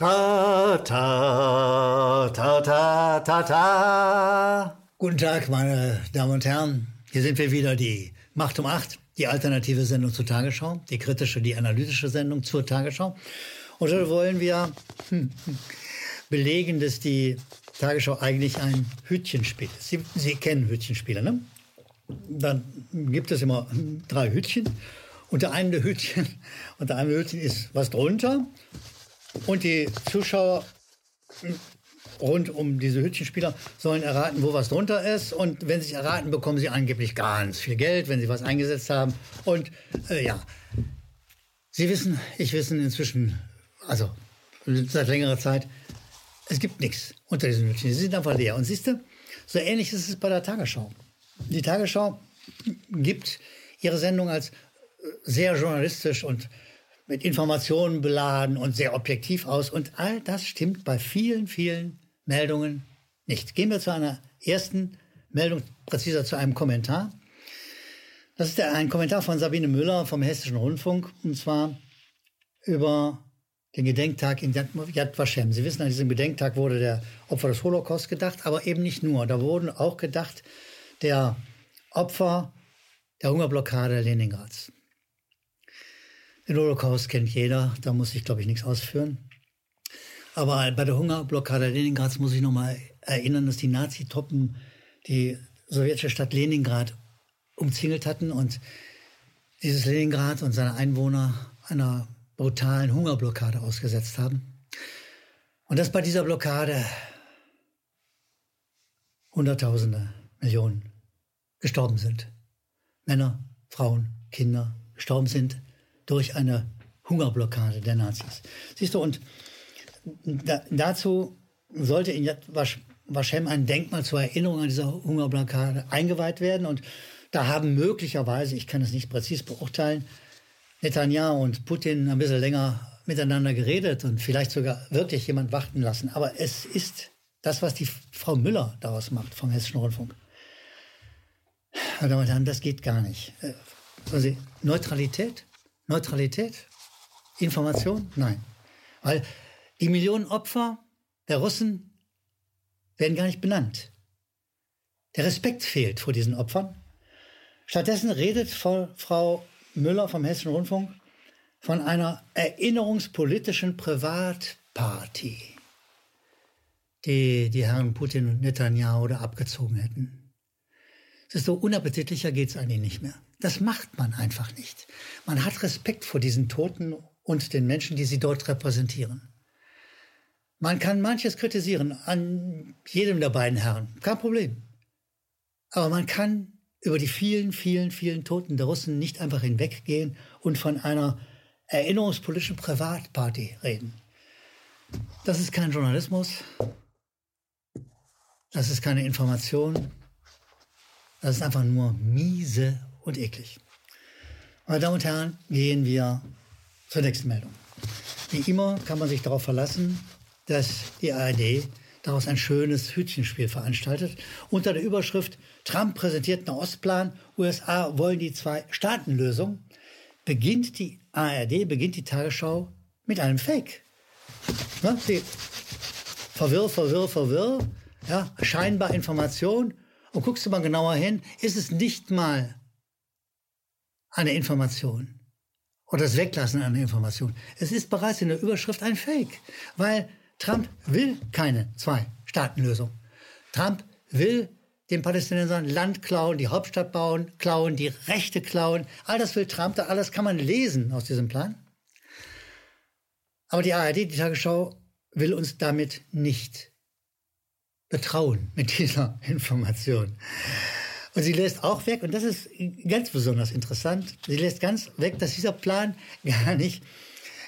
Ta, ta, ta, ta, ta, ta. Guten Tag, meine Damen und Herren. Hier sind wir wieder, die Macht um acht, die alternative Sendung zur Tagesschau, die kritische, die analytische Sendung zur Tagesschau. Und heute wollen wir hm, belegen, dass die Tagesschau eigentlich ein Hütchenspiel ist. Sie, Sie kennen Hütchenspiele, ne? Dann gibt es immer drei Hütchen. Unter einem der Hütchen, unter einem Hütchen ist was drunter und die Zuschauer rund um diese Hütchenspieler sollen erraten, wo was drunter ist. Und wenn sie es erraten, bekommen sie angeblich ganz viel Geld, wenn sie was eingesetzt haben. Und äh, ja, Sie wissen, ich wissen inzwischen, also seit längerer Zeit, es gibt nichts unter diesen Hütchen. Sie sind einfach leer. Und siehst du, so ähnlich ist es bei der Tagesschau. Die Tagesschau gibt ihre Sendung als äh, sehr journalistisch und mit Informationen beladen und sehr objektiv aus. Und all das stimmt bei vielen, vielen Meldungen nicht. Gehen wir zu einer ersten Meldung, präziser zu einem Kommentar. Das ist ein Kommentar von Sabine Müller vom Hessischen Rundfunk, und zwar über den Gedenktag in Yad Vashem. Sie wissen, an diesem Gedenktag wurde der Opfer des Holocaust gedacht, aber eben nicht nur. Da wurden auch gedacht der Opfer der Hungerblockade Leningrads. Den Holocaust kennt jeder, da muss ich, glaube ich, nichts ausführen. Aber bei der Hungerblockade Leningrads muss ich noch mal erinnern, dass die Nazi-Truppen die sowjetische Stadt Leningrad umzingelt hatten und dieses Leningrad und seine Einwohner einer brutalen Hungerblockade ausgesetzt haben. Und dass bei dieser Blockade Hunderttausende, Millionen gestorben sind. Männer, Frauen, Kinder gestorben sind durch eine Hungerblockade der Nazis. Siehst du, und da, dazu sollte in Yad Vashem ein Denkmal zur Erinnerung an diese Hungerblockade eingeweiht werden. Und da haben möglicherweise, ich kann es nicht präzise beurteilen, Netanyahu und Putin ein bisschen länger miteinander geredet und vielleicht sogar wirklich jemand warten lassen. Aber es ist das, was die Frau Müller daraus macht vom Hessischen Rundfunk. Meine Damen und Herren, das geht gar nicht. Also Neutralität Neutralität? Information? Nein. Weil die Millionen Opfer der Russen werden gar nicht benannt. Der Respekt fehlt vor diesen Opfern. Stattdessen redet Frau Müller vom Hessischen Rundfunk von einer erinnerungspolitischen Privatparty, die die Herren Putin und Netanyahu da abgezogen hätten. Es ist so unappetitlicher geht es eigentlich nicht mehr. Das macht man einfach nicht. Man hat Respekt vor diesen Toten und den Menschen, die sie dort repräsentieren. Man kann manches kritisieren an jedem der beiden Herren, kein Problem. Aber man kann über die vielen, vielen, vielen Toten der Russen nicht einfach hinweggehen und von einer erinnerungspolitischen Privatparty reden. Das ist kein Journalismus. Das ist keine Information. Das ist einfach nur miese und eklig. Meine Damen und Herren, gehen wir zur nächsten Meldung. Wie immer kann man sich darauf verlassen, dass die ARD daraus ein schönes Hütchenspiel veranstaltet. Unter der Überschrift Trump präsentiert einen Ostplan, USA wollen die Zwei-Staaten-Lösung, beginnt die ARD, beginnt die Tagesschau mit einem Fake. Die verwirr, verwirr, verwirr, ja, scheinbar Information. Und guckst du mal genauer hin, ist es nicht mal eine Information oder das Weglassen einer Information. Es ist bereits in der Überschrift ein Fake, weil Trump will keine Zwei-Staaten-Lösung. Trump will den Palästinensern Land klauen, die Hauptstadt bauen, klauen, die Rechte klauen. All das will Trump, alles kann man lesen aus diesem Plan. Aber die ARD, die Tagesschau, will uns damit nicht betrauen mit dieser Information. Und sie lässt auch weg, und das ist ganz besonders interessant, sie lässt ganz weg, dass dieser Plan gar nicht,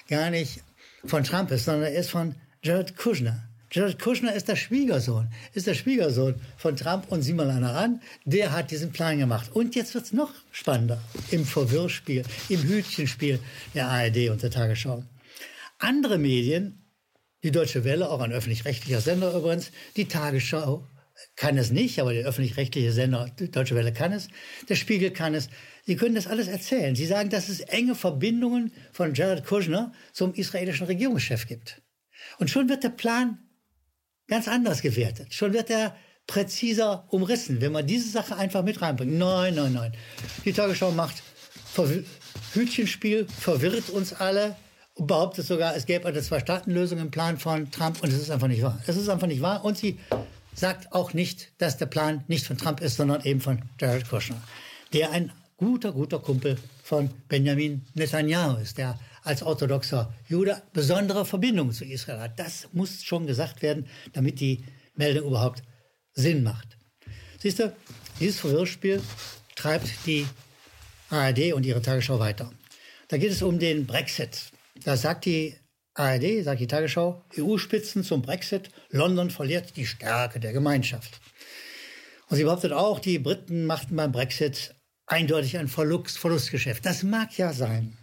gar nicht von Trump ist, sondern er ist von Jared Kushner. Jared Kushner ist der Schwiegersohn, ist der Schwiegersohn von Trump und sieh mal einer an, der hat diesen Plan gemacht. Und jetzt wird es noch spannender im Verwirrspiel, im Hütchenspiel der ARD und der Tagesschau. Andere Medien, die Deutsche Welle, auch ein öffentlich-rechtlicher Sender übrigens, die Tagesschau kann es nicht, aber der öffentlich-rechtliche Sender Deutsche Welle kann es, der Spiegel kann es. Sie können das alles erzählen. Sie sagen, dass es enge Verbindungen von Jared Kushner zum israelischen Regierungschef gibt. Und schon wird der Plan ganz anders gewertet. Schon wird er präziser umrissen, wenn man diese Sache einfach mit reinbringt. Nein, nein, nein. Die Tagesschau macht Verw Hütchenspiel, verwirrt uns alle und behauptet sogar, es gäbe eine Zwei-Staaten-Lösung im Plan von Trump und es ist einfach nicht wahr. Es ist einfach nicht wahr und sie sagt auch nicht, dass der Plan nicht von Trump ist, sondern eben von Jared Kushner, der ein guter, guter Kumpel von Benjamin Netanyahu ist, der als orthodoxer Jude besondere Verbindungen zu Israel hat. Das muss schon gesagt werden, damit die Meldung überhaupt Sinn macht. Siehst du, dieses Verwirrspiel treibt die ARD und ihre Tagesschau weiter. Da geht es um den Brexit. Da sagt die ARD, sagt die Tagesschau, EU-Spitzen zum Brexit, London verliert die Stärke der Gemeinschaft. Und sie behauptet auch, die Briten machten beim Brexit eindeutig ein Verlust, Verlustgeschäft. Das mag ja sein.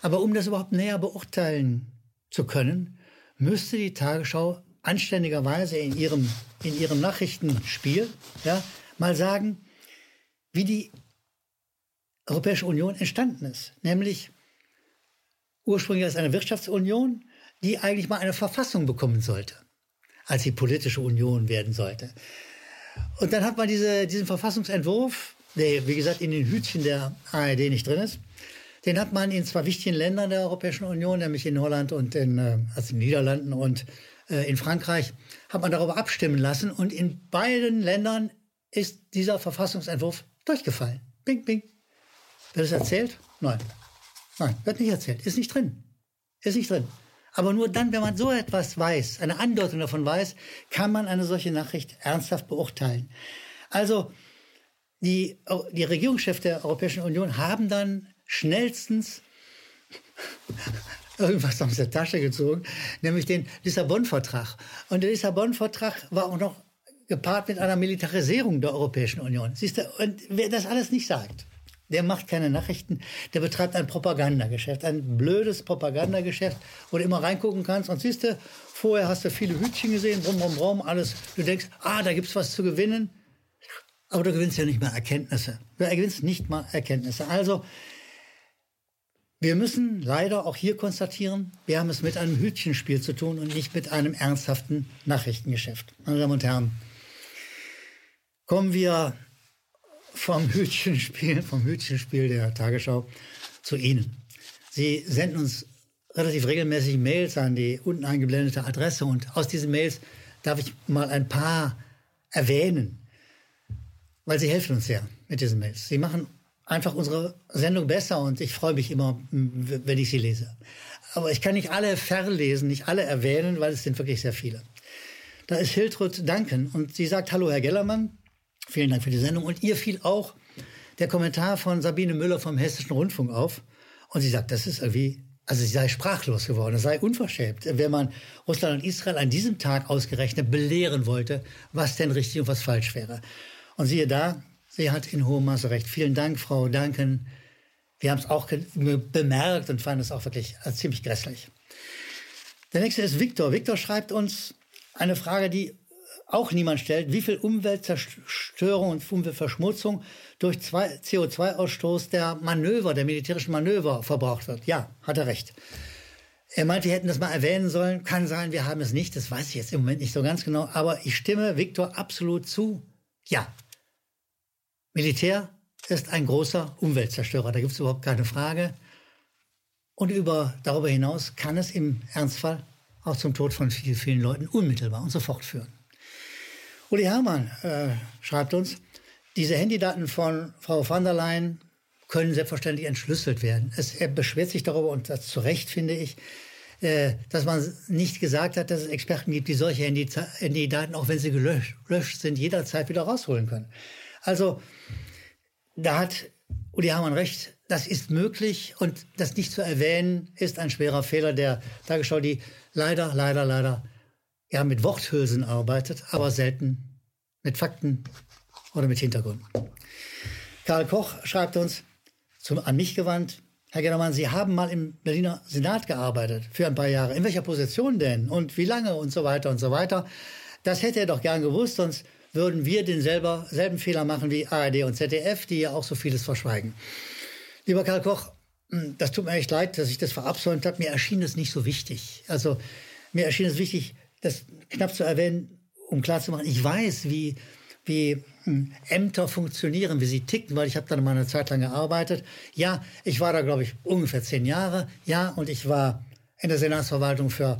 Aber um das überhaupt näher beurteilen zu können, müsste die Tagesschau anständigerweise in ihrem, in ihrem Nachrichtenspiel ja, mal sagen, wie die Europäische Union entstanden ist. Nämlich ursprünglich als eine Wirtschaftsunion, die eigentlich mal eine Verfassung bekommen sollte, als sie politische Union werden sollte. Und dann hat man diese, diesen Verfassungsentwurf, der wie gesagt in den Hütchen der ARD nicht drin ist, den hat man in zwei wichtigen Ländern der Europäischen Union, nämlich in Holland und in, äh, also in den Niederlanden und äh, in Frankreich, hat man darüber abstimmen lassen. Und in beiden Ländern ist dieser Verfassungsentwurf durchgefallen. Bing, bing. Wird es erzählt? Nein. Nein, wird nicht erzählt. Ist nicht drin. Ist nicht drin. Aber nur dann, wenn man so etwas weiß, eine Andeutung davon weiß, kann man eine solche Nachricht ernsthaft beurteilen. Also, die, die Regierungschefs der Europäischen Union haben dann schnellstens irgendwas aus der Tasche gezogen, nämlich den Lissabon-Vertrag. Und der Lissabon-Vertrag war auch noch gepaart mit einer Militarisierung der Europäischen Union. Siehst du, und wer das alles nicht sagt, der macht keine Nachrichten, der betreibt ein Propagandageschäft, ein blödes Propagandageschäft, wo du immer reingucken kannst und siehst du, vorher hast du viele Hütchen gesehen, brumm, brumm, brumm, alles. Du denkst, ah, da gibt's was zu gewinnen. Aber du gewinnst ja nicht mal Erkenntnisse. Du gewinnst nicht mal Erkenntnisse. Also, wir müssen leider auch hier konstatieren, wir haben es mit einem Hütchenspiel zu tun und nicht mit einem ernsthaften Nachrichtengeschäft. Meine Damen und Herren, kommen wir vom Hütchenspiel, vom Hütchenspiel der Tagesschau zu Ihnen. Sie senden uns relativ regelmäßig Mails an die unten eingeblendete Adresse und aus diesen Mails darf ich mal ein paar erwähnen, weil sie helfen uns sehr mit diesen Mails. Sie machen einfach unsere Sendung besser und ich freue mich immer, wenn ich sie lese. Aber ich kann nicht alle verlesen, nicht alle erwähnen, weil es sind wirklich sehr viele. Da ist Hiltrud Duncan und sie sagt, hallo Herr Gellermann, vielen Dank für die Sendung. Und ihr fiel auch der Kommentar von Sabine Müller vom Hessischen Rundfunk auf. Und sie sagt, das ist irgendwie, also sie sei sprachlos geworden, es sei unverschämt, wenn man Russland und Israel an diesem Tag ausgerechnet belehren wollte, was denn richtig und was falsch wäre. Und siehe da, Sie hat in hohem Maße recht. Vielen Dank, Frau Duncan. Wir haben es auch bemerkt und fanden es auch wirklich äh, ziemlich grässlich. Der nächste ist Viktor. Viktor schreibt uns eine Frage, die auch niemand stellt. Wie viel Umweltzerstörung und Umweltverschmutzung durch CO2-Ausstoß der Manöver, der militärischen Manöver verbraucht wird? Ja, hat er recht. Er meint, wir hätten das mal erwähnen sollen. Kann sein, wir haben es nicht. Das weiß ich jetzt im Moment nicht so ganz genau. Aber ich stimme Viktor absolut zu. Ja, Militär ist ein großer Umweltzerstörer, da gibt es überhaupt keine Frage. Und über, darüber hinaus kann es im Ernstfall auch zum Tod von vielen, vielen Leuten unmittelbar und sofort führen. Uli Herrmann äh, schreibt uns, diese Handydaten von Frau van der Leyen können selbstverständlich entschlüsselt werden. Es, er beschwert sich darüber, und das zu Recht finde ich, äh, dass man nicht gesagt hat, dass es Experten gibt, die solche Handydaten, auch wenn sie gelöscht sind, jederzeit wieder rausholen können. Also da hat Uli Hamann recht, das ist möglich und das nicht zu erwähnen ist ein schwerer Fehler der Tagesschau, die leider, leider, leider ja mit Worthülsen arbeitet, aber selten mit Fakten oder mit Hintergrund. Karl Koch schreibt uns, zum, an mich gewandt, Herr Gennermann, Sie haben mal im Berliner Senat gearbeitet für ein paar Jahre. In welcher Position denn? Und wie lange? Und so weiter und so weiter. Das hätte er doch gern gewusst, sonst würden wir denselben selben Fehler machen wie ARD und ZDF, die ja auch so vieles verschweigen. Lieber Karl Koch, hm, das tut mir echt leid, dass ich das verabsäumt habe. Mir erschien das nicht so wichtig. Also mir erschien es wichtig, das knapp zu erwähnen, um klarzumachen, ich weiß, wie, wie hm, Ämter funktionieren, wie sie ticken, weil ich habe da mal eine Zeit lang gearbeitet. Ja, ich war da, glaube ich, ungefähr zehn Jahre. Ja, und ich war in der Senatsverwaltung für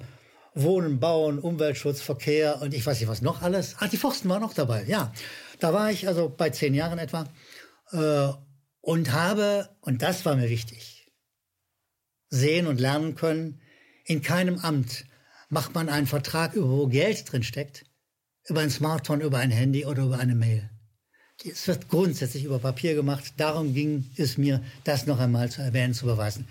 Wohnen, Bauen, Umweltschutz, Verkehr und ich weiß nicht was noch alles. Ah, die Forsten waren noch dabei, ja. Da war ich also bei zehn Jahren etwa äh, und habe, und das war mir wichtig, sehen und lernen können, in keinem Amt macht man einen Vertrag, wo Geld drin steckt, über ein Smartphone, über ein Handy oder über eine Mail. Es wird grundsätzlich über Papier gemacht. Darum ging es mir, das noch einmal zu erwähnen, zu beweisen.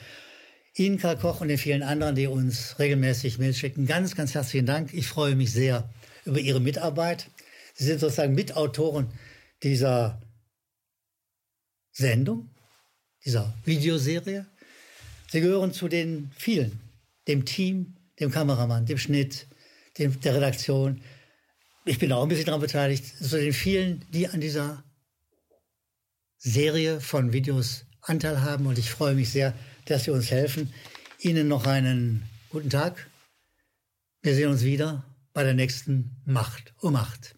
Ihnen, Karl Koch und den vielen anderen, die uns regelmäßig Mails schicken, ganz, ganz herzlichen Dank. Ich freue mich sehr über Ihre Mitarbeit. Sie sind sozusagen Mitautoren dieser Sendung, dieser Videoserie. Sie gehören zu den vielen, dem Team, dem Kameramann, dem Schnitt, dem, der Redaktion. Ich bin auch ein bisschen daran beteiligt, zu den vielen, die an dieser Serie von Videos Anteil haben. Und ich freue mich sehr, dass Sie uns helfen. Ihnen noch einen guten Tag. Wir sehen uns wieder bei der nächsten Macht um Macht.